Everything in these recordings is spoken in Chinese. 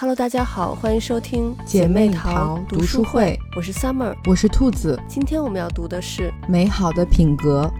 Hello，大家好，欢迎收听姐妹淘读书会，我是 Summer，我是兔子。今天我们要读的是《美好的品格》。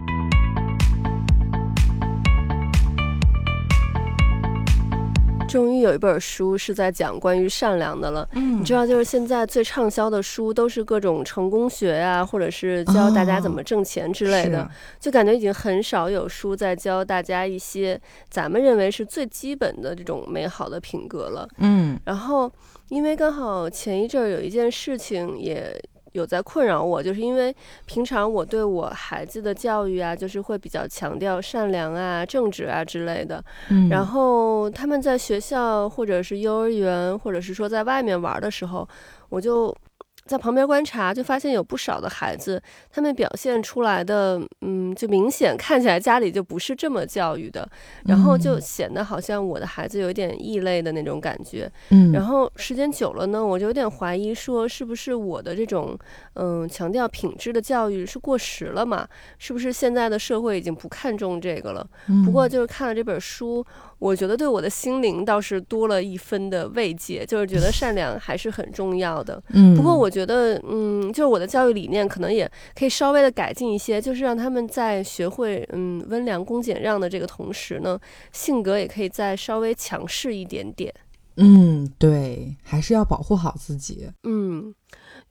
于有一本书是在讲关于善良的了。嗯，你知道，就是现在最畅销的书都是各种成功学呀，或者是教大家怎么挣钱之类的，就感觉已经很少有书在教大家一些咱们认为是最基本的这种美好的品格了。嗯，然后因为刚好前一阵儿有一件事情也。有在困扰我，就是因为平常我对我孩子的教育啊，就是会比较强调善良啊、正直啊之类的。嗯，然后他们在学校或者是幼儿园，或者是说在外面玩的时候，我就。在旁边观察，就发现有不少的孩子，他们表现出来的，嗯，就明显看起来家里就不是这么教育的，然后就显得好像我的孩子有点异类的那种感觉。嗯，然后时间久了呢，我就有点怀疑，说是不是我的这种，嗯，强调品质的教育是过时了嘛？是不是现在的社会已经不看重这个了？不过就是看了这本书。我觉得对我的心灵倒是多了一分的慰藉，就是觉得 善良还是很重要的。嗯，不过我觉得，嗯，就是我的教育理念可能也可以稍微的改进一些，就是让他们在学会嗯温良恭俭让的这个同时呢，性格也可以再稍微强势一点点。嗯，对，还是要保护好自己。嗯，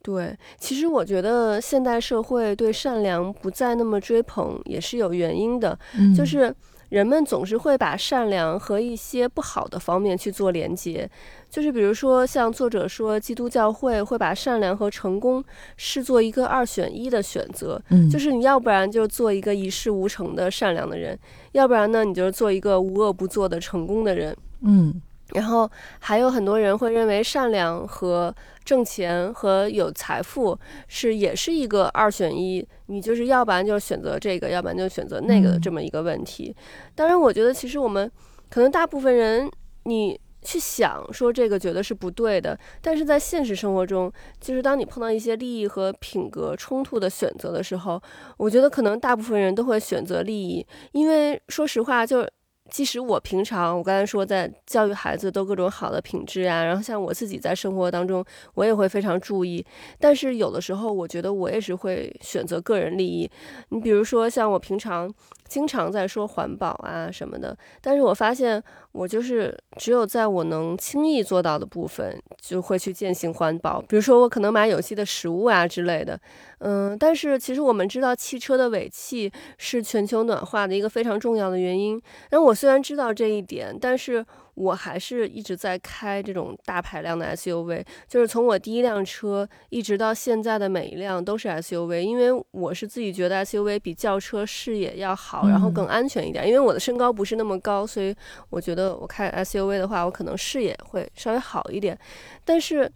对，其实我觉得现代社会对善良不再那么追捧，也是有原因的，就是。人们总是会把善良和一些不好的方面去做连接，就是比如说，像作者说，基督教会会把善良和成功视作一个二选一的选择，嗯，就是你要不然就做一个一事无成的善良的人，要不然呢，你就是做一个无恶不作的成功的人，嗯。然后还有很多人会认为善良和挣钱和有财富是也是一个二选一，你就是要不然就选择这个，要不然就选择那个的这么一个问题。当然，我觉得其实我们可能大部分人，你去想说这个觉得是不对的，但是在现实生活中，就是当你碰到一些利益和品格冲突的选择的时候，我觉得可能大部分人都会选择利益，因为说实话就。即使我平常，我刚才说在教育孩子都各种好的品质啊，然后像我自己在生活当中，我也会非常注意。但是有的时候，我觉得我也是会选择个人利益。你比如说，像我平常。经常在说环保啊什么的，但是我发现我就是只有在我能轻易做到的部分，就会去践行环保。比如说，我可能买有机的食物啊之类的，嗯，但是其实我们知道，汽车的尾气是全球暖化的一个非常重要的原因。那我虽然知道这一点，但是。我还是一直在开这种大排量的 SUV，就是从我第一辆车一直到现在的每一辆都是 SUV，因为我是自己觉得 SUV 比轿车视野要好，然后更安全一点。因为我的身高不是那么高，所以我觉得我开 SUV 的话，我可能视野会稍微好一点。但是。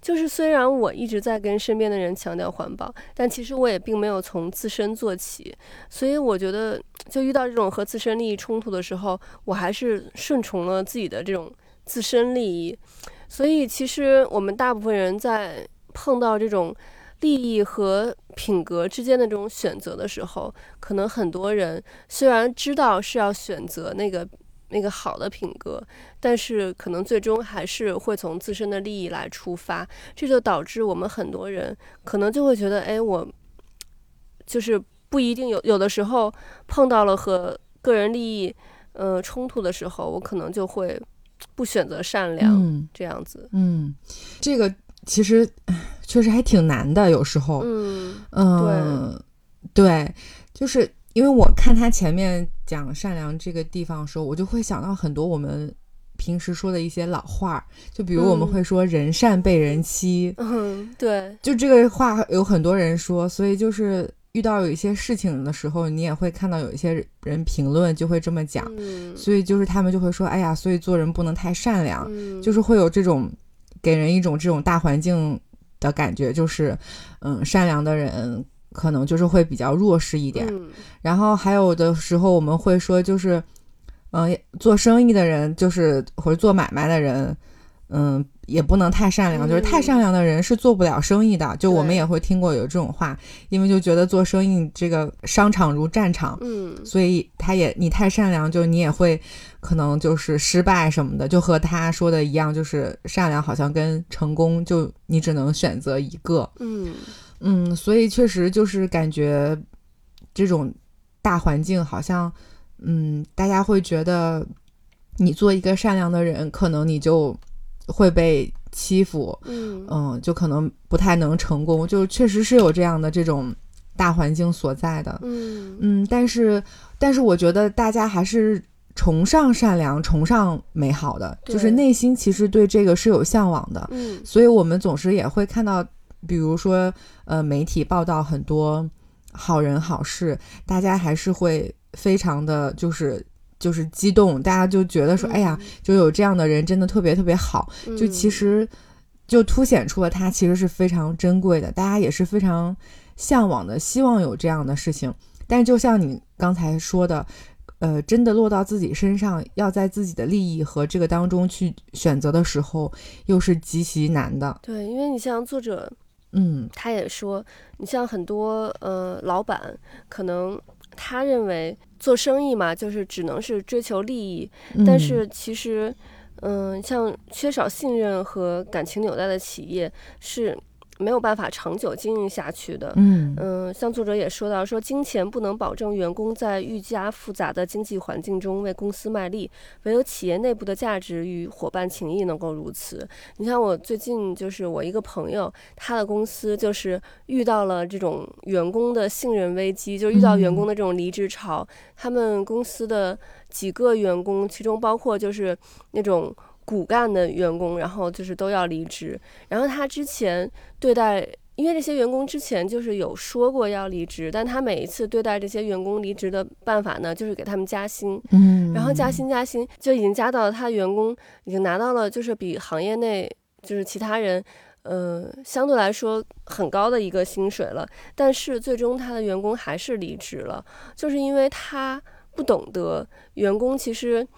就是虽然我一直在跟身边的人强调环保，但其实我也并没有从自身做起，所以我觉得就遇到这种和自身利益冲突的时候，我还是顺从了自己的这种自身利益。所以其实我们大部分人在碰到这种利益和品格之间的这种选择的时候，可能很多人虽然知道是要选择那个。那个好的品格，但是可能最终还是会从自身的利益来出发，这就导致我们很多人可能就会觉得，哎，我就是不一定有有的时候碰到了和个人利益呃冲突的时候，我可能就会不选择善良这样子。嗯，这个其实确实还挺难的，有时候。嗯嗯，对，对，就是。因为我看他前面讲善良这个地方的时候，我就会想到很多我们平时说的一些老话，就比如我们会说“人善被人欺”，嗯，对，就这个话有很多人说，所以就是遇到有一些事情的时候，你也会看到有一些人评论就会这么讲，所以就是他们就会说：“哎呀，所以做人不能太善良。”就是会有这种给人一种这种大环境的感觉，就是嗯，善良的人。可能就是会比较弱势一点，然后还有的时候我们会说，就是，嗯，做生意的人，就是或者做买卖的人，嗯，也不能太善良，就是太善良的人是做不了生意的。就我们也会听过有这种话，因为就觉得做生意这个商场如战场，嗯，所以他也你太善良，就你也会可能就是失败什么的。就和他说的一样，就是善良好像跟成功，就你只能选择一个。嗯嗯，所以确实就是感觉这种大环境好像，嗯，大家会觉得你做一个善良的人，可能你就。会被欺负，嗯。嗯，就可能不太能成功，就确实是有这样的这种大环境所在的，嗯。嗯，但是但是我觉得大家还是崇尚善良，崇尚美好的，就是内心其实对这个是有向往的，嗯，所以我们总是也会看到，比如说呃媒体报道很多好人好事，大家还是会非常的就是。就是激动，大家就觉得说，哎呀，就有这样的人，真的特别特别好。就其实，就凸显出了他其实是非常珍贵的，大家也是非常向往的，希望有这样的事情。但就像你刚才说的，呃，真的落到自己身上，要在自己的利益和这个当中去选择的时候，又是极其难的。对，因为你像作者，嗯，他也说，你像很多呃老板，可能他认为。做生意嘛，就是只能是追求利益，但是其实，嗯，像缺少信任和感情纽带的企业是。没有办法长久经营下去的。嗯嗯，像作者也说到，说金钱不能保证员工在愈加复杂的经济环境中为公司卖力，唯有企业内部的价值与伙伴情谊能够如此。你像我最近就是我一个朋友，他的公司就是遇到了这种员工的信任危机，就遇到员工的这种离职潮。他们公司的几个员工，其中包括就是那种。骨干的员工，然后就是都要离职。然后他之前对待，因为这些员工之前就是有说过要离职，但他每一次对待这些员工离职的办法呢，就是给他们加薪。嗯，然后加薪加薪，就已经加到了他员工已经拿到了，就是比行业内就是其他人，呃，相对来说很高的一个薪水了。但是最终他的员工还是离职了，就是因为他不懂得员工其实。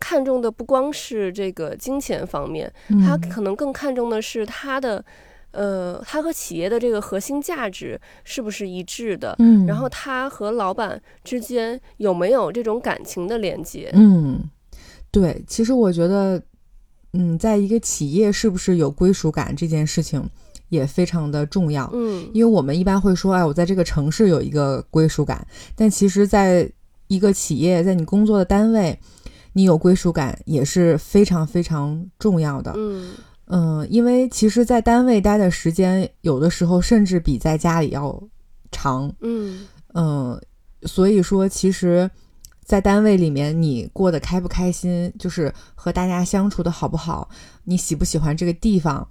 看重的不光是这个金钱方面，他可能更看重的是他的，呃，他和企业的这个核心价值是不是一致的？嗯，然后他和老板之间有没有这种感情的连接？嗯，对，其实我觉得，嗯，在一个企业是不是有归属感这件事情也非常的重要。嗯，因为我们一般会说，哎，我在这个城市有一个归属感，但其实在一个企业，在你工作的单位。你有归属感也是非常非常重要的，嗯。嗯，因为其实，在单位待的时间有的时候甚至比在家里要长，嗯。嗯，所以说，其实，在单位里面，你过得开不开心，就是和大家相处的好不好，你喜不喜欢这个地方，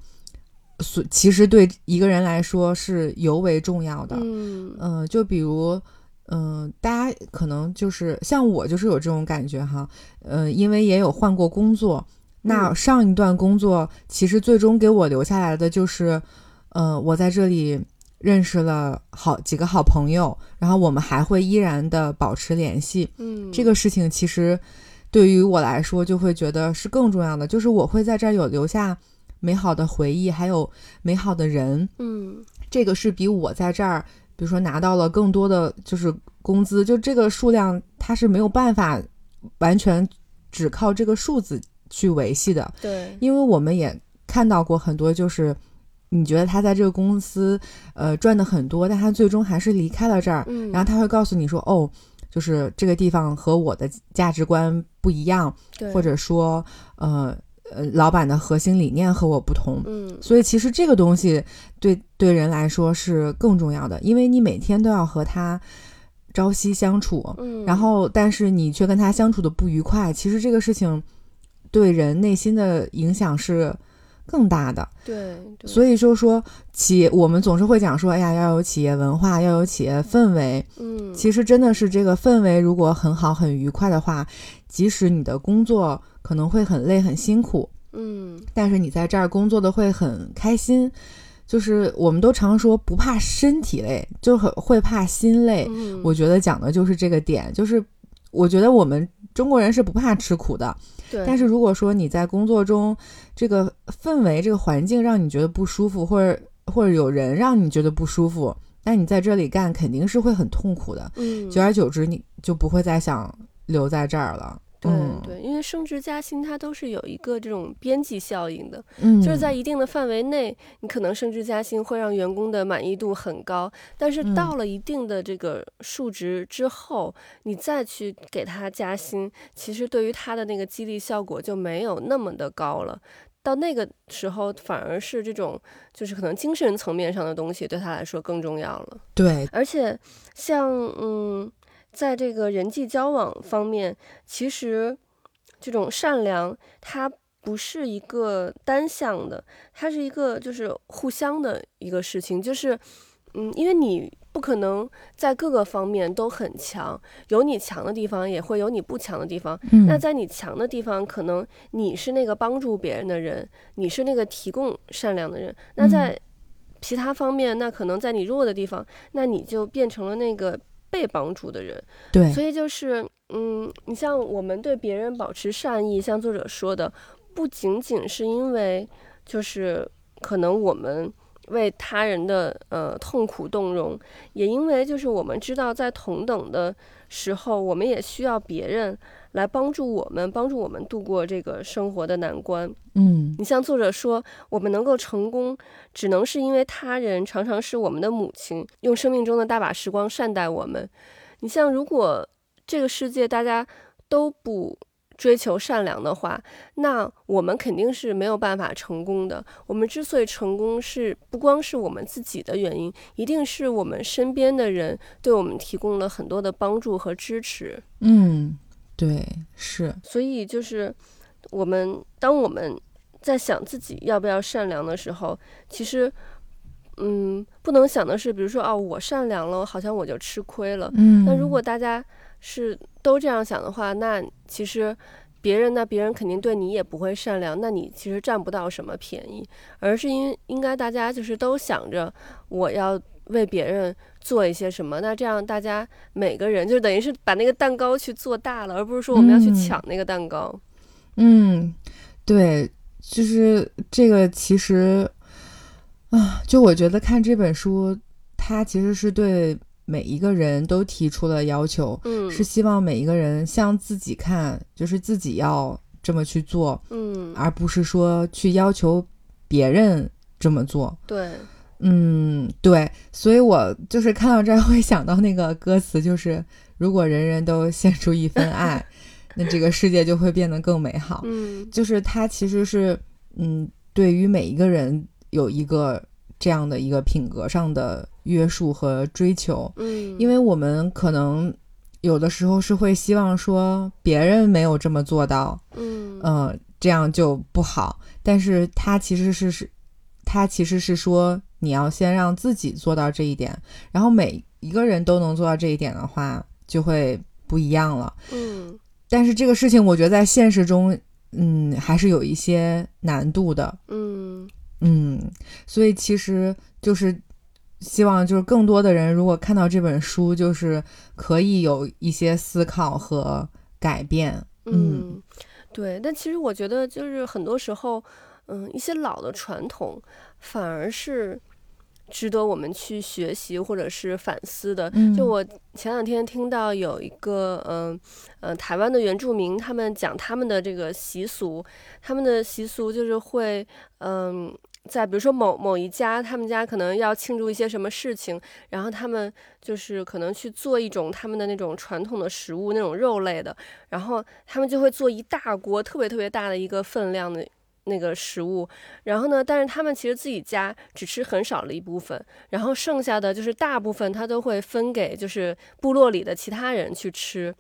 所其实对一个人来说是尤为重要的，嗯。嗯，就比如。嗯，大家可能就是像我，就是有这种感觉哈。嗯，因为也有换过工作，那上一段工作其实最终给我留下来的就是，呃，我在这里认识了好几个好朋友，然后我们还会依然的保持联系。嗯，这个事情其实对于我来说就会觉得是更重要的，就是我会在这儿有留下美好的回忆，还有美好的人。嗯，这个是比我在这儿。比如说拿到了更多的就是工资，就这个数量它是没有办法完全只靠这个数字去维系的。对，因为我们也看到过很多，就是你觉得他在这个公司呃赚的很多，但他最终还是离开了这儿。嗯，然后他会告诉你说，哦，就是这个地方和我的价值观不一样，或者说呃。呃，老板的核心理念和我不同，嗯，所以其实这个东西对对人来说是更重要的，因为你每天都要和他朝夕相处，嗯，然后。但是你却跟他相处的不愉快，其实这个事情对人内心的影响是更大的，对，所以就是说企业我们总是会讲说，哎呀，要有企业文化，要有企业氛围，嗯，其实真的是这个氛围如果很好很愉快的话，即使你的工作。可能会很累很辛苦，嗯，但是你在这儿工作的会很开心，就是我们都常说不怕身体累，就很会怕心累。我觉得讲的就是这个点，就是我觉得我们中国人是不怕吃苦的。对。但是如果说你在工作中，这个氛围、这个环境让你觉得不舒服，或者或者有人让你觉得不舒服，那你在这里干肯定是会很痛苦的。嗯。久而久之，你就不会再想留在这儿了。对对，因为升职加薪它都是有一个这种边际效应的，嗯，就是在一定的范围内，你可能升职加薪会让员工的满意度很高，但是到了一定的这个数值之后，你再去给他加薪，其实对于他的那个激励效果就没有那么的高了。到那个时候，反而是这种就是可能精神层面上的东西对他来说更重要了。对，而且像嗯。在这个人际交往方面，其实这种善良它不是一个单向的，它是一个就是互相的一个事情。就是，嗯，因为你不可能在各个方面都很强，有你强的地方，也会有你不强的地方。那在你强的地方，可能你是那个帮助别人的人，你是那个提供善良的人。那在其他方面，那可能在你弱的地方，那你就变成了那个。被帮助的人，对，所以就是，嗯，你像我们对别人保持善意，像作者说的，不仅仅是因为，就是可能我们为他人的呃痛苦动容，也因为就是我们知道在同等的时候，我们也需要别人。来帮助我们，帮助我们度过这个生活的难关。嗯，你像作者说，我们能够成功，只能是因为他人常常是我们的母亲，用生命中的大把时光善待我们。你像，如果这个世界大家都不追求善良的话，那我们肯定是没有办法成功的。我们之所以成功，是不光是我们自己的原因，一定是我们身边的人对我们提供了很多的帮助和支持。嗯。对，是，所以就是我们当我们在想自己要不要善良的时候，其实，嗯，不能想的是，比如说，哦，我善良了，好像我就吃亏了。嗯，那如果大家是都这样想的话，那其实别人那，别人肯定对你也不会善良，那你其实占不到什么便宜，而是因应该大家就是都想着我要。为别人做一些什么？那这样大家每个人就等于是把那个蛋糕去做大了，而不是说我们要去抢那个蛋糕。嗯，对，就是这个其实啊，就我觉得看这本书，它其实是对每一个人都提出了要求，嗯，是希望每一个人向自己看，就是自己要这么去做，嗯，而不是说去要求别人这么做。对。嗯，对，所以我就是看到这儿 会想到那个歌词，就是如果人人都献出一份爱，那这个世界就会变得更美好。嗯，就是它其实是，嗯，对于每一个人有一个这样的一个品格上的约束和追求。嗯，因为我们可能有的时候是会希望说别人没有这么做到，嗯，呃，这样就不好。但是它其实是是，它其实是说。你要先让自己做到这一点，然后每一个人都能做到这一点的话，就会不一样了。嗯，但是这个事情，我觉得在现实中，嗯，还是有一些难度的。嗯嗯，所以其实就是希望，就是更多的人如果看到这本书，就是可以有一些思考和改变。嗯，对。但其实我觉得，就是很多时候，嗯，一些老的传统反而是。值得我们去学习或者是反思的。就我前两天听到有一个，嗯嗯，台湾的原住民，他们讲他们的这个习俗，他们的习俗就是会，嗯，在比如说某某一家，他们家可能要庆祝一些什么事情，然后他们就是可能去做一种他们的那种传统的食物，那种肉类的，然后他们就会做一大锅，特别特别大的一个分量的。那个食物，然后呢？但是他们其实自己家只吃很少的一部分，然后剩下的就是大部分他都会分给就是部落里的其他人去吃。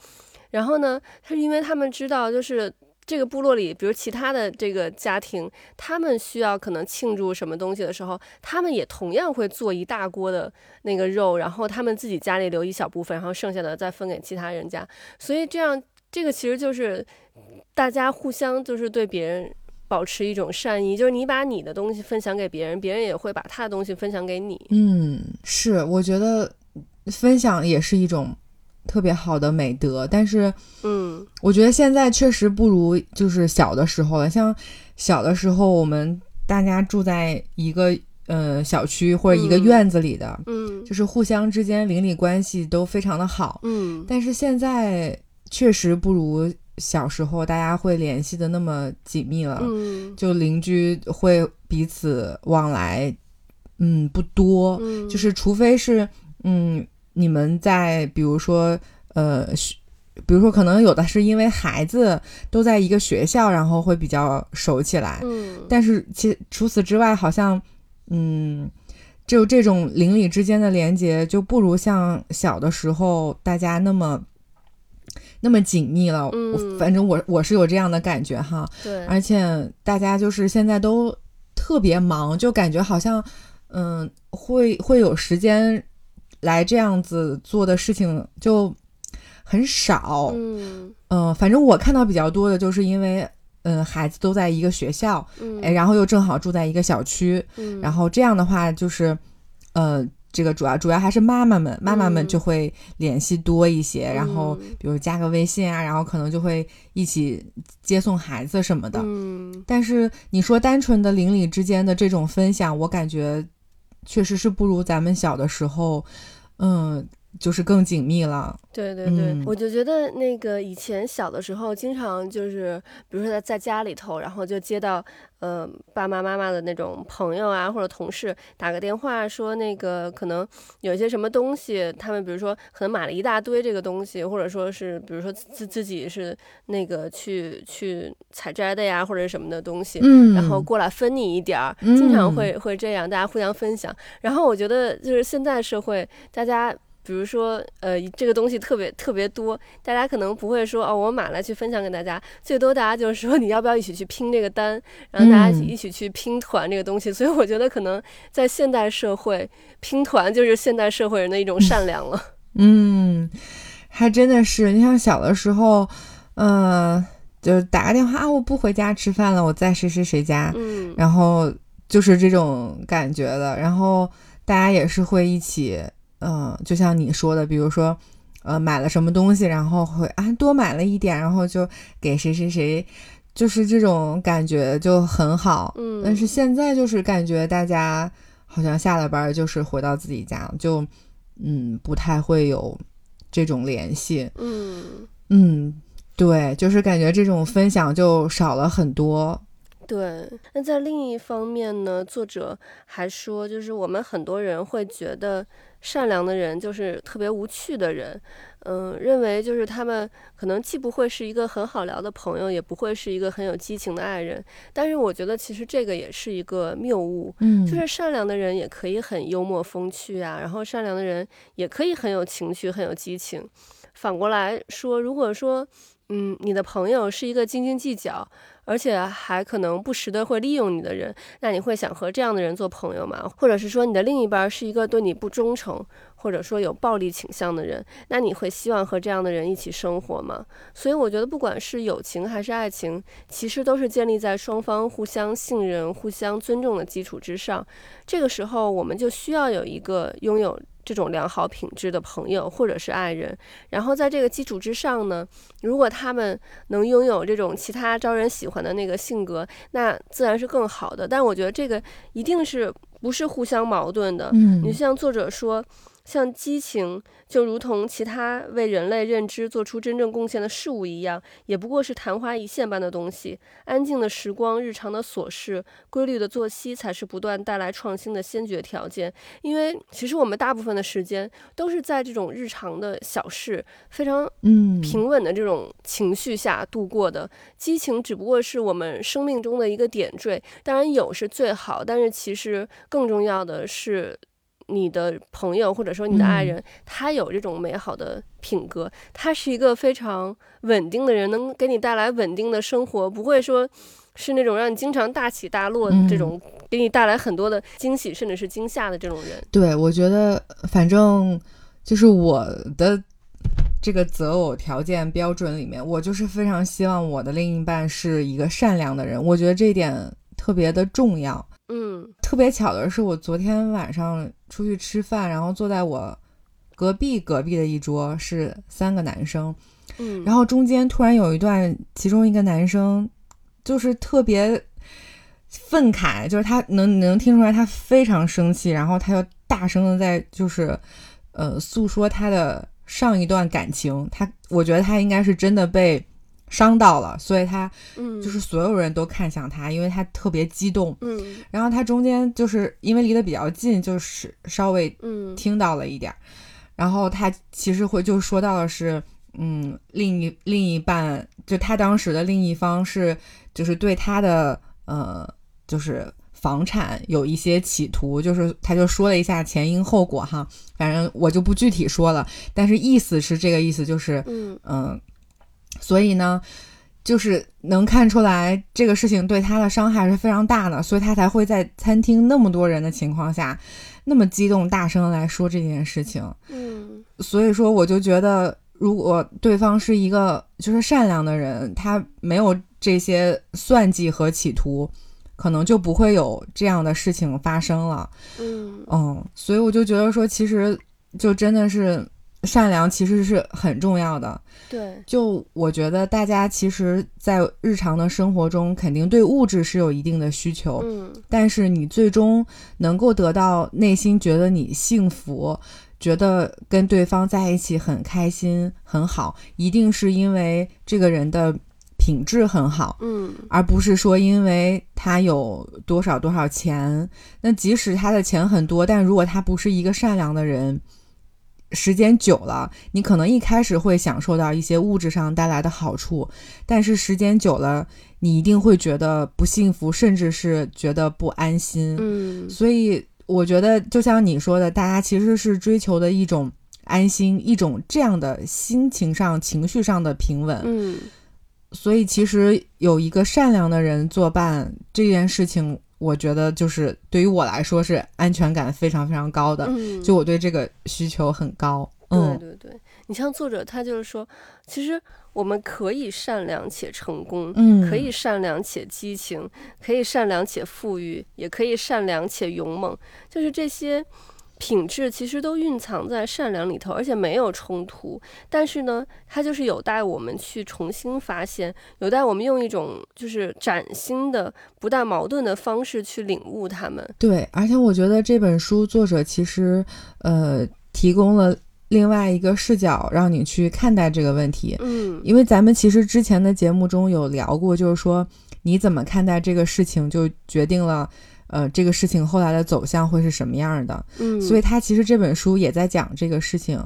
然后呢，他是因为他们知道，就是这个部落里，比如其他的这个家庭，他们需要可能庆祝什么东西的时候，他们也同样会做一大锅的那个肉，然后他们自己家里留一小部分，然后剩下的再分给其他人家。所以这样，这个其实就是大家互相就是对别人。保持一种善意，就是你把你的东西分享给别人，别人也会把他的东西分享给你。嗯，是，我觉得分享也是一种特别好的美德，但是，嗯，我觉得现在确实不如就是小的时候了。像小的时候，我们大家住在一个呃小区或者一个院子里的，嗯，就是互相之间邻里关系都非常的好，嗯。但是现在确实不如小时候大家会联系的那么紧密了，嗯，就邻居会彼此往来，嗯，不多，嗯，就是除非是嗯。你们在比如说，呃，比如说可能有的是因为孩子都在一个学校，然后会比较熟起来。嗯，但是其除此之外，好像，嗯，就这种邻里之间的连接就不如像小的时候大家那么那么紧密了。嗯，反正我我是有这样的感觉哈。对，而且大家就是现在都特别忙，就感觉好像，嗯，会会有时间。来这样子做的事情就很少，嗯，嗯，反正我看到比较多的就是因为，嗯，孩子都在一个学校，哎，然后又正好住在一个小区，嗯，然后这样的话就是，呃，这个主要主要还是妈妈们，妈妈们就会联系多一些，然后比如加个微信啊，然后可能就会一起接送孩子什么的，嗯，但是你说单纯的邻里之间的这种分享，我感觉。确实是不如咱们小的时候，嗯，就是更紧密了。对对对，我就觉得那个以前小的时候，经常就是，比如说在在家里头，然后就接到，呃，爸爸妈妈的那种朋友啊或者同事打个电话说，那个可能有一些什么东西，他们比如说可能买了一大堆这个东西，或者说是比如说自自己是那个去去采摘的呀，或者什么的东西，嗯，然后过来分你一点儿，经常会会这样，大家互相分享。然后我觉得就是现在社会大家。比如说，呃，这个东西特别特别多，大家可能不会说哦，我买了去分享给大家，最多大家就是说你要不要一起去拼这个单，然后大家一起去拼团这个东西。所以我觉得可能在现代社会，拼团就是现代社会人的一种善良了。嗯，还真的是，你像小的时候，嗯，就是打个电话啊，我不回家吃饭了，我在谁谁谁家，嗯，然后就是这种感觉的，然后大家也是会一起。嗯，就像你说的，比如说，呃，买了什么东西，然后会啊多买了一点，然后就给谁谁谁，就是这种感觉就很好。嗯，但是现在就是感觉大家好像下了班就是回到自己家，就嗯不太会有这种联系。嗯嗯，对，就是感觉这种分享就少了很多。对，那在另一方面呢，作者还说，就是我们很多人会觉得。善良的人就是特别无趣的人，嗯，认为就是他们可能既不会是一个很好聊的朋友，也不会是一个很有激情的爱人。但是我觉得其实这个也是一个谬误，嗯，就是善良的人也可以很幽默风趣啊，然后善良的人也可以很有情趣、很有激情。反过来说，如果说，嗯，你的朋友是一个斤斤计较。而且还可能不时的会利用你的人，那你会想和这样的人做朋友吗？或者是说你的另一半是一个对你不忠诚，或者说有暴力倾向的人，那你会希望和这样的人一起生活吗？所以我觉得不管是友情还是爱情，其实都是建立在双方互相信任、互相尊重的基础之上。这个时候，我们就需要有一个拥有。这种良好品质的朋友或者是爱人，然后在这个基础之上呢，如果他们能拥有这种其他招人喜欢的那个性格，那自然是更好的。但我觉得这个一定是不是互相矛盾的。嗯，你像作者说。像激情，就如同其他为人类认知做出真正贡献的事物一样，也不过是昙花一现般的东西。安静的时光、日常的琐事、规律的作息，才是不断带来创新的先决条件。因为其实我们大部分的时间都是在这种日常的小事、非常嗯平稳的这种情绪下度过的。激情只不过是我们生命中的一个点缀，当然有是最好，但是其实更重要的是。你的朋友或者说你的爱人，他有这种美好的品格，他是一个非常稳定的人，能给你带来稳定的生活，不会说是那种让你经常大起大落这种，给你带来很多的惊喜甚至是惊吓的这种人。对，我觉得反正就是我的这个择偶条件标准里面，我就是非常希望我的另一半是一个善良的人，我觉得这一点特别的重要。嗯，特别巧的是，我昨天晚上出去吃饭，然后坐在我隔壁隔壁的一桌是三个男生，嗯，然后中间突然有一段，其中一个男生就是特别愤慨，就是他能能听出来他非常生气，然后他就大声的在就是呃诉说他的上一段感情，他我觉得他应该是真的被。伤到了，所以他，嗯，就是所有人都看向他，因为他特别激动，嗯，然后他中间就是因为离得比较近，就是稍微，嗯，听到了一点，然后他其实会就说到的是，嗯，另一另一半，就他当时的另一方是，就是对他的，呃，就是房产有一些企图，就是他就说了一下前因后果哈，反正我就不具体说了，但是意思是这个意思，就是，嗯。嗯。所以呢，就是能看出来这个事情对他的伤害是非常大的，所以他才会在餐厅那么多人的情况下，那么激动、大声来说这件事情。嗯，所以说我就觉得，如果对方是一个就是善良的人，他没有这些算计和企图，可能就不会有这样的事情发生了。嗯嗯，所以我就觉得说，其实就真的是。善良其实是很重要的，对。就我觉得，大家其实，在日常的生活中，肯定对物质是有一定的需求，嗯。但是你最终能够得到内心觉得你幸福，觉得跟对方在一起很开心很好，一定是因为这个人的品质很好，嗯，而不是说因为他有多少多少钱。那即使他的钱很多，但如果他不是一个善良的人。时间久了，你可能一开始会享受到一些物质上带来的好处，但是时间久了，你一定会觉得不幸福，甚至是觉得不安心。嗯，所以我觉得，就像你说的，大家其实是追求的一种安心，一种这样的心情上、情绪上的平稳。嗯，所以其实有一个善良的人作伴这件事情。我觉得就是对于我来说是安全感非常非常高的，就我对这个需求很高。对对对，你像作者他就是说，其实我们可以善良且成功，嗯，可以善良且激情，可以善良且富裕，也可以善良且勇猛，就是这些。品质其实都蕴藏在善良里头，而且没有冲突。但是呢，它就是有待我们去重新发现，有待我们用一种就是崭新的、不大矛盾的方式去领悟它们。对，而且我觉得这本书作者其实呃提供了另外一个视角，让你去看待这个问题。嗯，因为咱们其实之前的节目中有聊过，就是说你怎么看待这个事情，就决定了。呃，这个事情后来的走向会是什么样的？嗯，所以他其实这本书也在讲这个事情。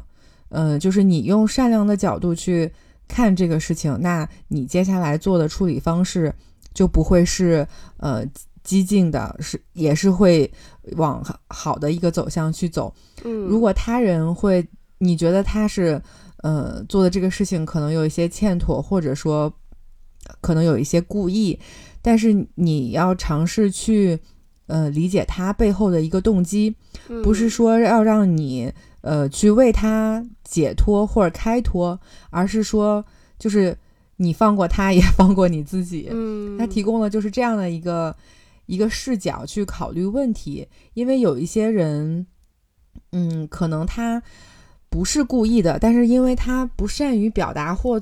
呃，就是你用善良的角度去看这个事情，那你接下来做的处理方式就不会是呃激进的，是也是会往好的一个走向去走。嗯，如果他人会你觉得他是呃做的这个事情可能有一些欠妥，或者说可能有一些故意，但是你要尝试去。呃，理解他背后的一个动机，不是说要让你呃去为他解脱或者开脱，而是说就是你放过他，也 放过你自己。嗯，他提供了就是这样的一个一个视角去考虑问题，因为有一些人，嗯，可能他不是故意的，但是因为他不善于表达或。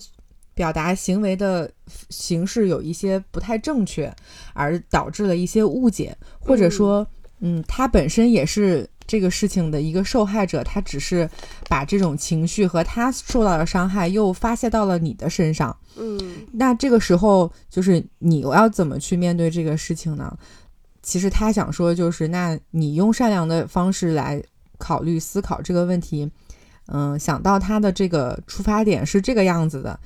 表达行为的形式有一些不太正确，而导致了一些误解，或者说，嗯，他本身也是这个事情的一个受害者，他只是把这种情绪和他受到的伤害又发泄到了你的身上，嗯，那这个时候就是你要怎么去面对这个事情呢？其实他想说就是，那你用善良的方式来考虑思考这个问题，嗯，想到他的这个出发点是这个样子的。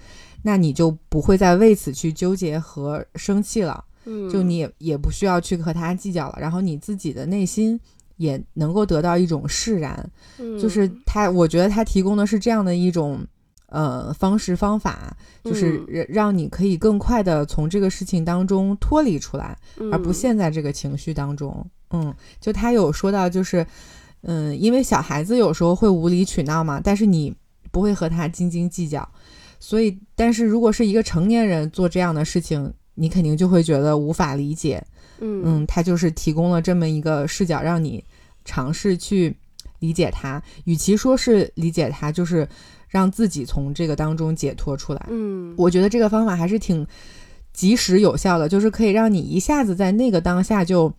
那你就不会再为此去纠结和生气了，嗯，就你也也不需要去和他计较了，然后你自己的内心也能够得到一种释然，嗯，就是他，我觉得他提供的是这样的一种呃方式方法，就是让你可以更快的从这个事情当中脱离出来，而不陷在这个情绪当中。嗯，就他有说到，就是嗯，因为小孩子有时候会无理取闹嘛，但是你不会和他斤斤计较。所以，但是如果是一个成年人做这样的事情，你肯定就会觉得无法理解。嗯嗯，他就是提供了这么一个视角，让你尝试去理解他，与其说是理解他，就是让自己从这个当中解脱出来。嗯，我觉得这个方法还是挺及时有效的，就是可以让你一下子在那个当下就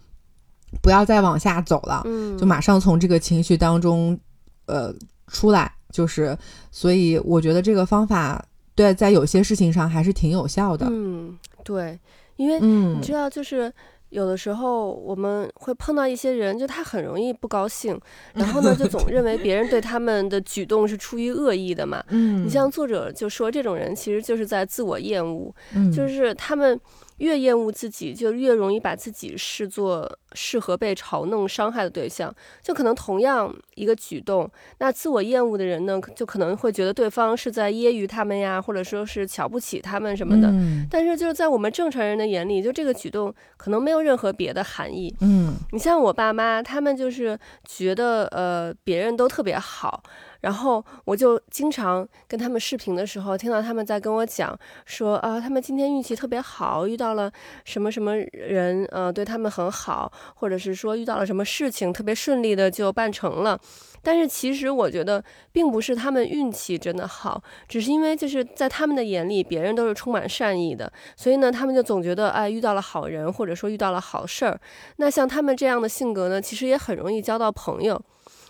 不要再往下走了，嗯，就马上从这个情绪当中呃出来。就是，所以我觉得这个方法对在有些事情上还是挺有效的。嗯，对，因为你知道，就是。有的时候我们会碰到一些人，就他很容易不高兴，然后呢，就总认为别人对他们的举动是出于恶意的嘛。嗯，你像作者就说，这种人其实就是在自我厌恶，就是他们。越厌恶自己，就越容易把自己视作适合被嘲弄、伤害的对象。就可能同样一个举动，那自我厌恶的人呢，就可能会觉得对方是在揶揄他们呀，或者说是瞧不起他们什么的。但是就是在我们正常人的眼里，就这个举动可能没有任何别的含义。嗯，你像我爸妈，他们就是觉得呃别人都特别好。然后我就经常跟他们视频的时候，听到他们在跟我讲说啊，他们今天运气特别好，遇到了什么什么人，呃，对他们很好，或者是说遇到了什么事情特别顺利的就办成了。但是其实我觉得，并不是他们运气真的好，只是因为就是在他们的眼里，别人都是充满善意的，所以呢，他们就总觉得哎，遇到了好人，或者说遇到了好事儿。那像他们这样的性格呢，其实也很容易交到朋友。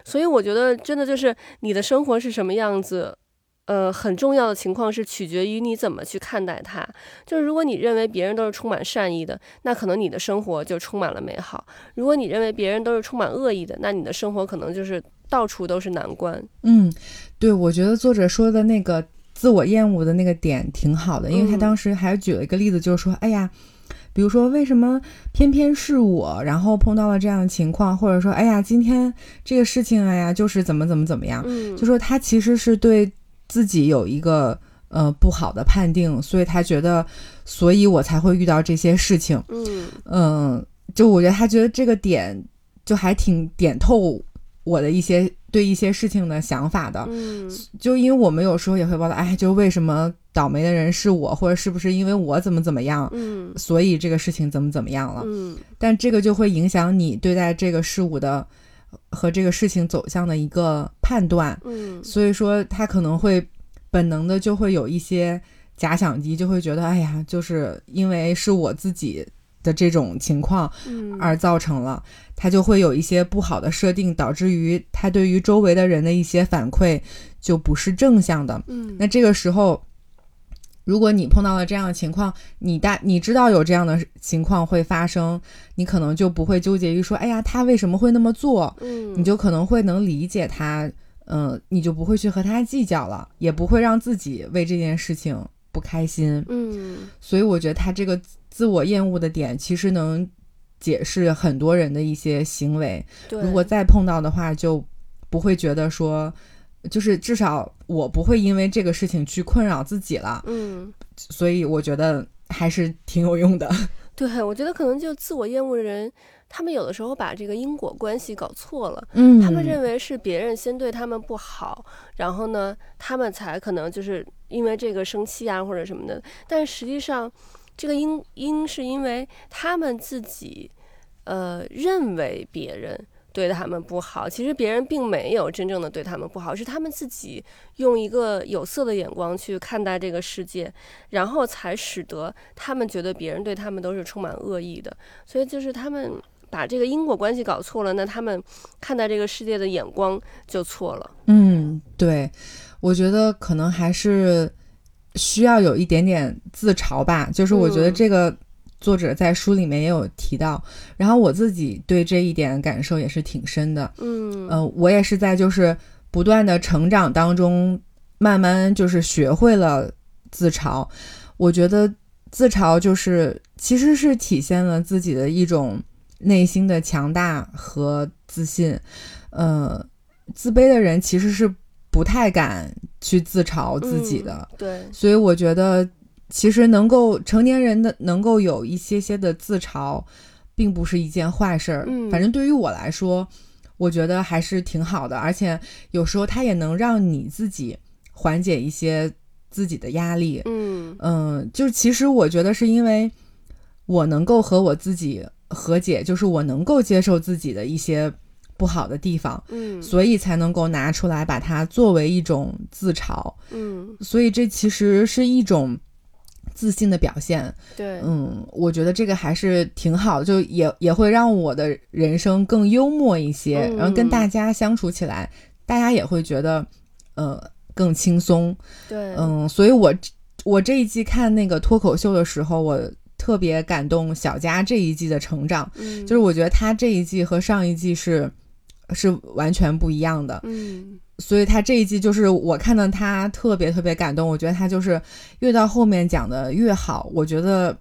所以我觉得，真的就是你的生活是什么样子，呃，很重要的情况是取决于你怎么去看待它。就是如果你认为别人都是充满善意的，那可能你的生活就充满了美好；如果你认为别人都是充满恶意的，那你的生活可能就是到处都是难关。嗯，对，我觉得作者说的那个自我厌恶的那个点挺好的，因为他当时还举了一个例子，就是说，哎呀。比如说，为什么偏偏是我，然后碰到了这样的情况，或者说，哎呀，今天这个事情，哎呀，就是怎么怎么怎么样，就说他其实是对自己有一个呃不好的判定，所以他觉得，所以我才会遇到这些事情。嗯。嗯，就我觉得他觉得这个点就还挺点透我的一些对一些事情的想法的。嗯，就因为我们有时候也会报道，哎，就为什么。倒霉的人是我，或者是不是因为我怎么怎么样，嗯，所以这个事情怎么怎么样了，嗯，但这个就会影响你对待这个事物的和这个事情走向的一个判断，嗯，所以说他可能会本能的就会有一些假想敌，就会觉得，哎呀，就是因为是我自己的这种情况而造成了，他就会有一些不好的设定，导致于他对于周围的人的一些反馈就不是正向的，嗯，那这个时候。如果你碰到了这样的情况，你大你知道有这样的情况会发生，你可能就不会纠结于说，哎呀，他为什么会那么做？嗯，你就可能会能理解他，嗯，你就不会去和他计较了，也不会让自己为这件事情不开心。嗯，所以我觉得他这个自我厌恶的点，其实能解释很多人的一些行为。如果再碰到的话，就不会觉得说。就是至少我不会因为这个事情去困扰自己了，嗯，所以我觉得还是挺有用的。对，我觉得可能就自我厌恶的人，他们有的时候把这个因果关系搞错了，嗯，他们认为是别人先对他们不好，然后呢，他们才可能就是因为这个生气啊或者什么的，但实际上这个因因是因为他们自己，呃，认为别人。对他们不好，其实别人并没有真正的对他们不好，是他们自己用一个有色的眼光去看待这个世界，然后才使得他们觉得别人对他们都是充满恶意的。所以就是他们把这个因果关系搞错了，那他们看待这个世界的眼光就错了。嗯，对，我觉得可能还是需要有一点点自嘲吧，就是我觉得这个。作者在书里面也有提到，然后我自己对这一点感受也是挺深的。嗯，呃，我也是在就是不断的成长当中，慢慢就是学会了自嘲。我觉得自嘲就是其实是体现了自己的一种内心的强大和自信。呃，自卑的人其实是不太敢去自嘲自己的。对，所以我觉得。其实能够成年人的能够有一些些的自嘲，并不是一件坏事儿。嗯，反正对于我来说，我觉得还是挺好的。而且有时候它也能让你自己缓解一些自己的压力。嗯嗯，就其实我觉得是因为我能够和我自己和解，就是我能够接受自己的一些不好的地方，嗯，所以才能够拿出来把它作为一种自嘲，嗯，所以这其实是一种自信的表现，对，嗯，我觉得这个还是挺好，就也也会让我的人生更幽默一些，然后跟大家相处起来，大家也会觉得，呃，更轻松，对，嗯，所以我我这一季看那个脱口秀的时候，我。特别感动小佳这一季的成长，嗯，就是我觉得他这一季和上一季是是完全不一样的，嗯，所以他这一季就是我看到他特别特别感动，我觉得他就是越到后面讲的越好，我觉得，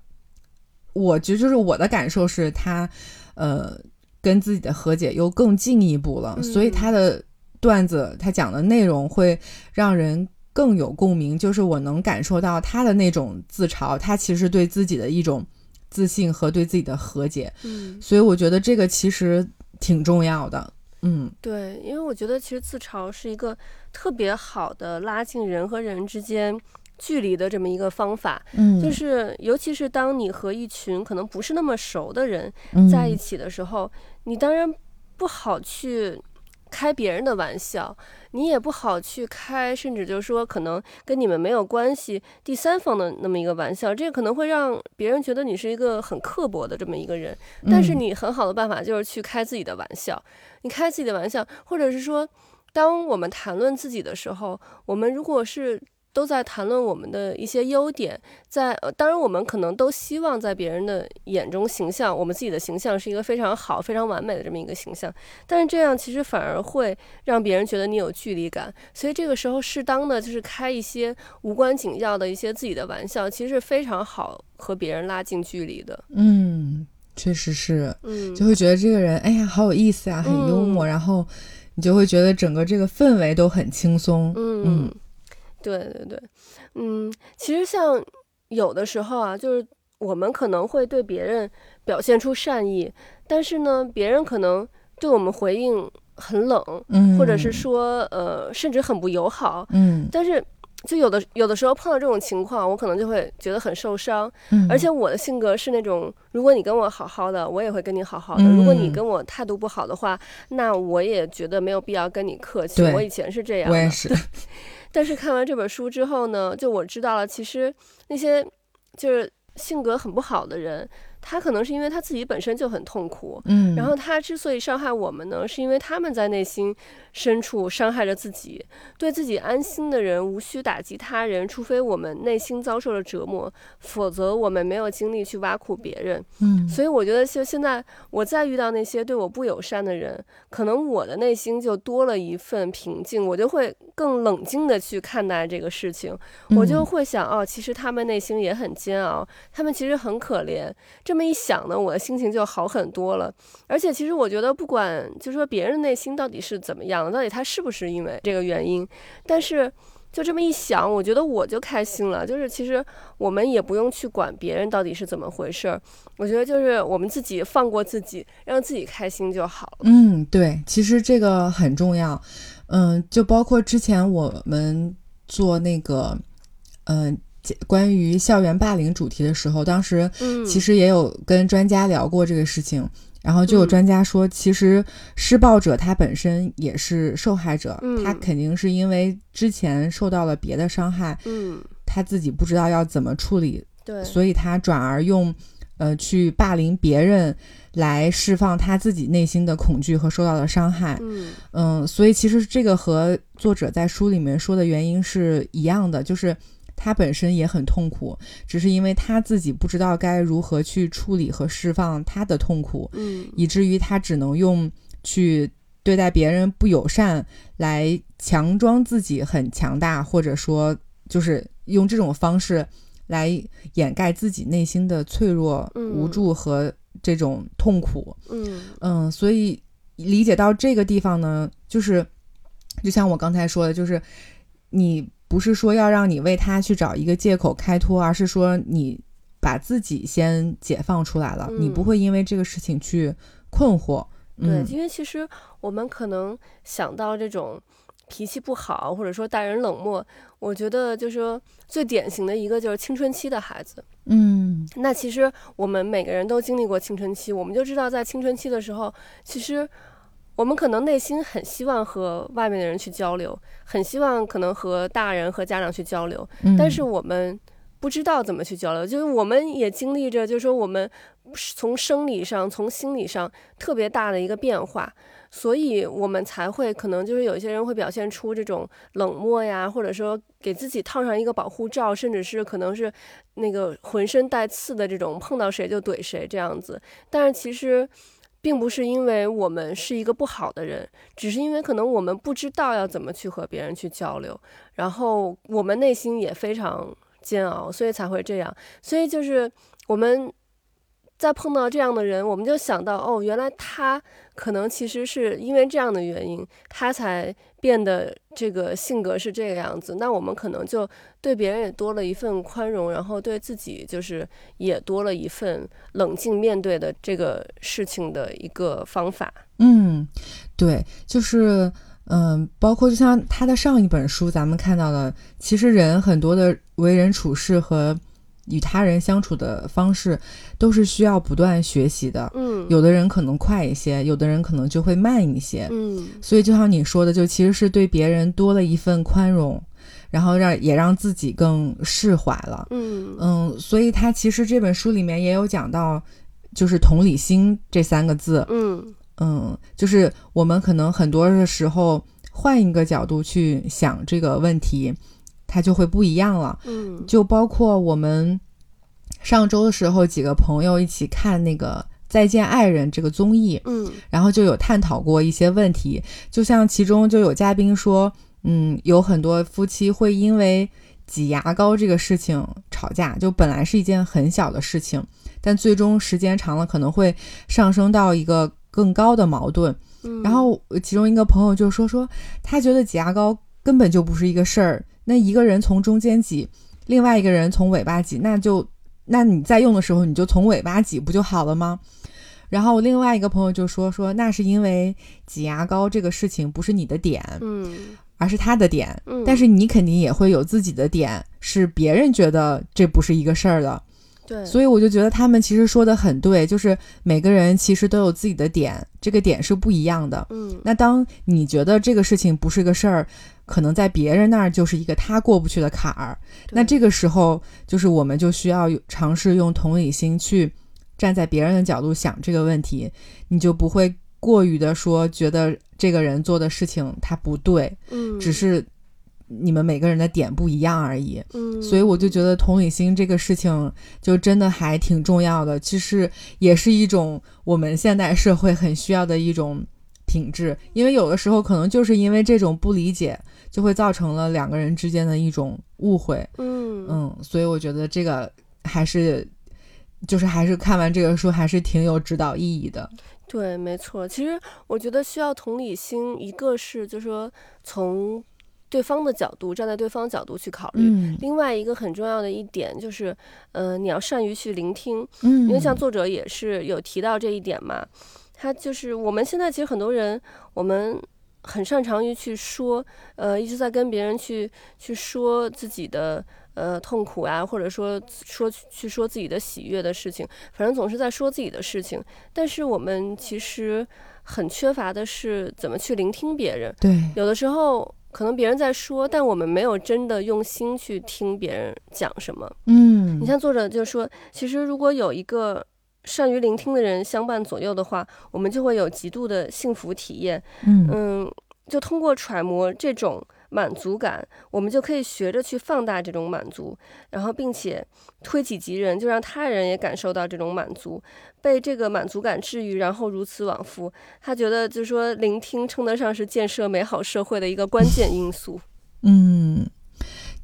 我觉得就是我的感受是他，呃，跟自己的和解又更进一步了，所以他的段子他讲的内容会让人。更有共鸣，就是我能感受到他的那种自嘲，他其实对自己的一种自信和对自己的和解。嗯，所以我觉得这个其实挺重要的。嗯，对，因为我觉得其实自嘲是一个特别好的拉近人和人之间距离的这么一个方法。嗯，就是尤其是当你和一群可能不是那么熟的人在一起的时候，你当然不好去。开别人的玩笑，你也不好去开，甚至就是说可能跟你们没有关系，第三方的那么一个玩笑，这个可能会让别人觉得你是一个很刻薄的这么一个人。但是你很好的办法就是去开自己的玩笑，你开自己的玩笑，或者是说，当我们谈论自己的时候，我们如果是。都在谈论我们的一些优点，在呃，当然我们可能都希望在别人的眼中形象，我们自己的形象是一个非常好、非常完美的这么一个形象，但是这样其实反而会让别人觉得你有距离感，所以这个时候适当的就是开一些无关紧要的一些自己的玩笑，其实是非常好和别人拉近距离的。嗯，确实是，嗯，就会觉得这个人，哎呀，好有意思啊，很幽默，然后你就会觉得整个这个氛围都很轻松。嗯。对对对，嗯，其实像有的时候啊，就是我们可能会对别人表现出善意，但是呢，别人可能对我们回应很冷，嗯，或者是说呃，甚至很不友好，嗯，但是就有的有的时候碰到这种情况，我可能就会觉得很受伤，嗯，而且。我的性格是那种，如果你跟我好好的，我也会跟你好好的；如果。你跟我态度不好的话，那我也觉得没有必要跟你客气。我以前是这样，我也是。但是看完这本书之后呢，就我知道了，其实那些就是性格很不好的人。他可能是因为他自己本身就很痛苦，嗯，然后他之所以伤害我们呢，是因为他们在内心深处伤害着自己。对自己安心的人，无需打击他人，除非我们内心遭受了折磨，否则我们没有精力去挖苦别人。嗯，所以我觉得，就现在我再遇到那些对我不友善的人，可能我的内心就多了一份平静，我就会更冷静的去看待这个事情。我就会想，哦，其实他们内心也很煎熬，他们其实很可怜。这这么一想呢，我的心情就好很多了。而且，其实我觉得，不管就是说别人内心到底是怎么样，到底他是不是因为这个原因，但是就这么一想，我觉得我就开心了。就是其实我们也不用去管别人到底是怎么回事儿，我觉得就是我们自己放过自己，让自己开心就好了。嗯，对，其实这个很重要。嗯，就包括之前我们做那个，嗯。关于校园霸凌主题的时候，当时其实也有跟专家聊过这个事情，然后就有专家说，其实施暴者他本身也是受害者，他肯定是因为之前受到了别的伤害，嗯，他自己不知道要怎么处理，对，所以他转而用呃去霸凌别人来释放他自己内心的恐惧和受到的伤害，嗯。嗯，所以其实这个和作者在书里面说的原因是一样的，就是。他本身也很痛苦，只是因为他自己不知道该如何去处理和释放他的痛苦，嗯，以至于他只能用去对待别人不友善来强装自己很强大，或者说就是用这种方式来掩盖自己内心的脆弱、无助和这种痛苦。嗯嗯，所以理解到这个地方呢，就是就像我刚才说的，就是你。不是说要让你为他去找一个借口开脱，而是说你把自己先解放出来了，你不会因为这个事情去困惑。对，因为其实我们可能想到这种脾气不好，或者说待人冷漠，我觉得就是说最典型的一个就是青春期的孩子。嗯，那其实我们每个人都经历过青春期，我们就知道在青春期的时候，其实我们可能内心很希望和外面的人去交流，很希望可能和大人和家长去交流，但是我们不知道怎么去交流。就是我们也经历着，就是说我们从生理上、从心理上特别大的一个变化，所以我们才会可能就是有些人会表现出这种冷漠呀，或者说给自己套上一个保护罩，甚至是可能是那个浑身带刺的这种，碰到谁就怼谁这样子。但是其实。并不是因为我们是一个不好的人，只是因为可能我们不知道要怎么去和别人去交流，然后我们内心也非常煎熬，所以才会这样。所以就是我们。再碰到这样的人，我们就想到哦，原来他可能其实是因为这样的原因，他才变得这个性格是这个样子。那我们可能就对别人也多了一份宽容，然后对自己就是也多了一份冷静面对的这个事情的一个方法。嗯，对，就是嗯，包括就像他的上一本书，咱们看到的，其实人很多的为人处事和。与他人相处的方式都是需要不断学习的。嗯，有的人可能快一些，有的人可能就会慢一些。嗯，所以就像你说的，就其实是对别人多了一份宽容，然后让也让自己更释怀了。嗯嗯，所以他其实这本书里面也有讲到，就是同理心这三个字。嗯嗯，就是我们可能很多的时候换一个角度去想这个问题。它就会不一样了，嗯，就包括我们上周的时候，几个朋友一起看那个《再见爱人》这个综艺，嗯，然后就有探讨过一些问题，就像其中就有嘉宾说，嗯，有很多夫妻会因为挤牙膏这个事情吵架，就本来是一件很小的事情，但最终时间长了可能会上升到一个更高的矛盾，嗯，然后其中一个朋友就说说，他觉得挤牙膏根本就不是一个事儿。那一个人从中间挤，另外一个人从尾巴挤，那就，那你在用的时候你就从尾巴挤不就好了吗？然后另外一个朋友就说说，那是因为挤牙膏这个事情不是你的点，嗯，而是他的点，嗯，但是你肯定也会有自己的点，是别人觉得这不是一个事儿的，对，所以我就觉得他们其实说的很对，就是每个人其实都有自己的点，这个点是不一样的，嗯，那当你觉得这个事情不是个事儿。可能在别人那儿就是一个他过不去的坎儿，那这个时候就是我们就需要尝试用同理心去站在别人的角度想这个问题，你就不会过于的说觉得这个人做的事情他不对，嗯，只是你们每个人的点不一样而已，嗯，所以我就觉得同理心这个事情就真的还挺重要的，其实也是一种我们现代社会很需要的一种品质，因为有的时候可能就是因为这种不理解。就会造成了两个人之间的一种误会，嗯嗯，所以我觉得这个还是，就是还是看完这个书还是挺有指导意义的。对，没错。其实我觉得需要同理心，一个是就是说从对方的角度站在对方角度去考虑，另外一个很重要的一点就是，呃，你要善于去聆听，嗯，因为像作者也是有提到这一点嘛，他就是我们现在其实很多人我们。很擅长于去说，呃，一直在跟别人去去说自己的呃痛苦啊，或者说说去说自己的喜悦的事情，反正总是在说自己的事情。但是我们其实很缺乏的是怎么去聆听别人。对，有的时候可能别人在说，但我们没有真的用心去听别人讲什么。嗯，你像作者就说，其实如果有一个。善于聆听的人相伴左右的话，我们就会有极度的幸福体验。嗯就通过揣摩这种满足感，我们就可以学着去放大这种满足，然后并且推己及人，就让他人也感受到这种满足，被这个满足感治愈，然后如此往复。他觉得，就是说，聆听称得上是建设美好社会的一个关键因素。嗯，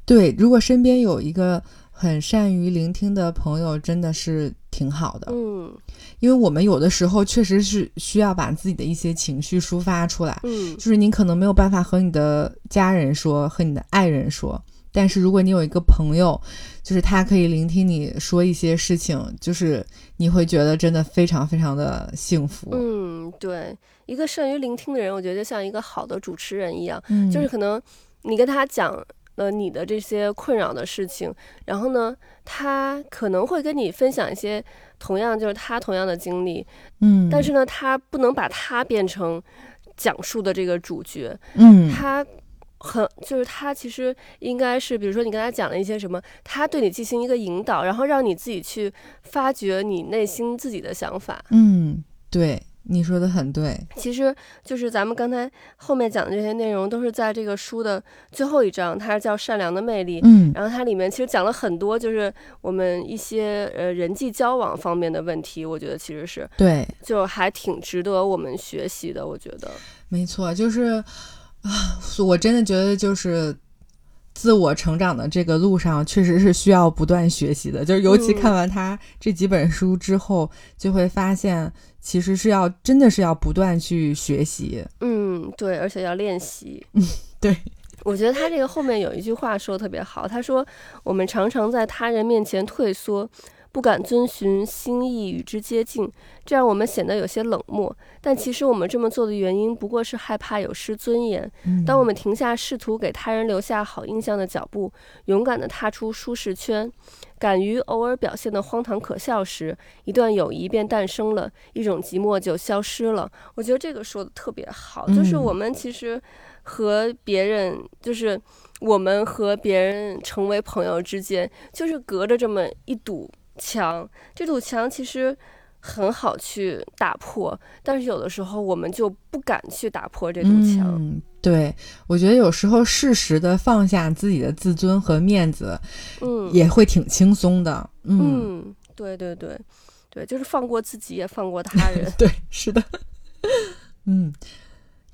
对，如果身边有一个。很善于聆听的朋友真的是挺好的，嗯，因为我们有的时候确实是需要把自己的一些情绪抒发出来，嗯，就是你可能没有办法和你的家人说，和你的爱人说，但是如果你有一个朋友，就是他可以聆听你说一些事情，就是你会觉得真的非常非常的幸福，嗯，对，一个善于聆听的人，我觉得像一个好的主持人一样，嗯，就是可能你跟他讲。呃，你的这些困扰的事情，然后呢，他可能会跟你分享一些同样就是他同样的经历，嗯，但是呢，他不能把他变成讲述的这个主角，嗯，他很就是他其实应该是，比如说你跟他讲了一些什么，他对你进行一个引导，然后让你自己去发掘你内心自己的想法。嗯，对。你说的很对，其实就是咱们刚才后面讲的这些内容，都是在这个书的最后一章，它是叫《善良的魅力》。嗯，然后它里面其实讲了很多，就是我们一些呃人际交往方面的问题。我觉得其实是对，就还挺值得我们学习的。我觉得没错，就是啊，我真的觉得就是。自我成长的这个路上，确实是需要不断学习的。就是尤其看完他这几本书之后，就会发现，其实是要真的是要不断去学习。嗯，对，而且要练习。嗯，对。我觉得他这个后面有一句话说的特别好，他说：“我们常常在他人面前退缩。”不敢遵循心意与之接近，这让我们显得有些冷漠。但其实我们这么做的原因，不过是害怕有失尊严。当我们停下试图给他人留下好印象的脚步，勇敢地踏出舒适圈，敢于偶尔表现得荒唐可笑时，一段友谊便诞生了，一种寂寞就消失了。我觉得这个说的特别好，就是我们其实和别人，就是我们和别人成为朋友之间，就是隔着这么一堵。墙，这堵墙其实很好去打破，但是有的时候我们就不敢去打破这堵墙。嗯，对，我觉得有时候适时的放下自己的自尊和面子，嗯，也会挺轻松的。嗯，对对对，对，就是放过自己，也放过他人。对，是的。嗯。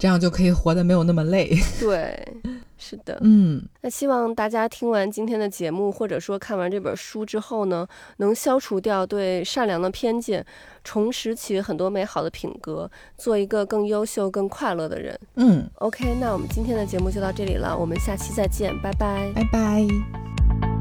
这样就可以活得没有那么累。对，是的，嗯。那希望大家听完今天的节目，或者说看完这本书之后呢，能消除掉对善良的偏见，重拾起很多美好的品格，做一个更优秀、更快乐的人。嗯。OK，那我们今天的节目就到这里了，我们下期再见，拜拜，拜拜。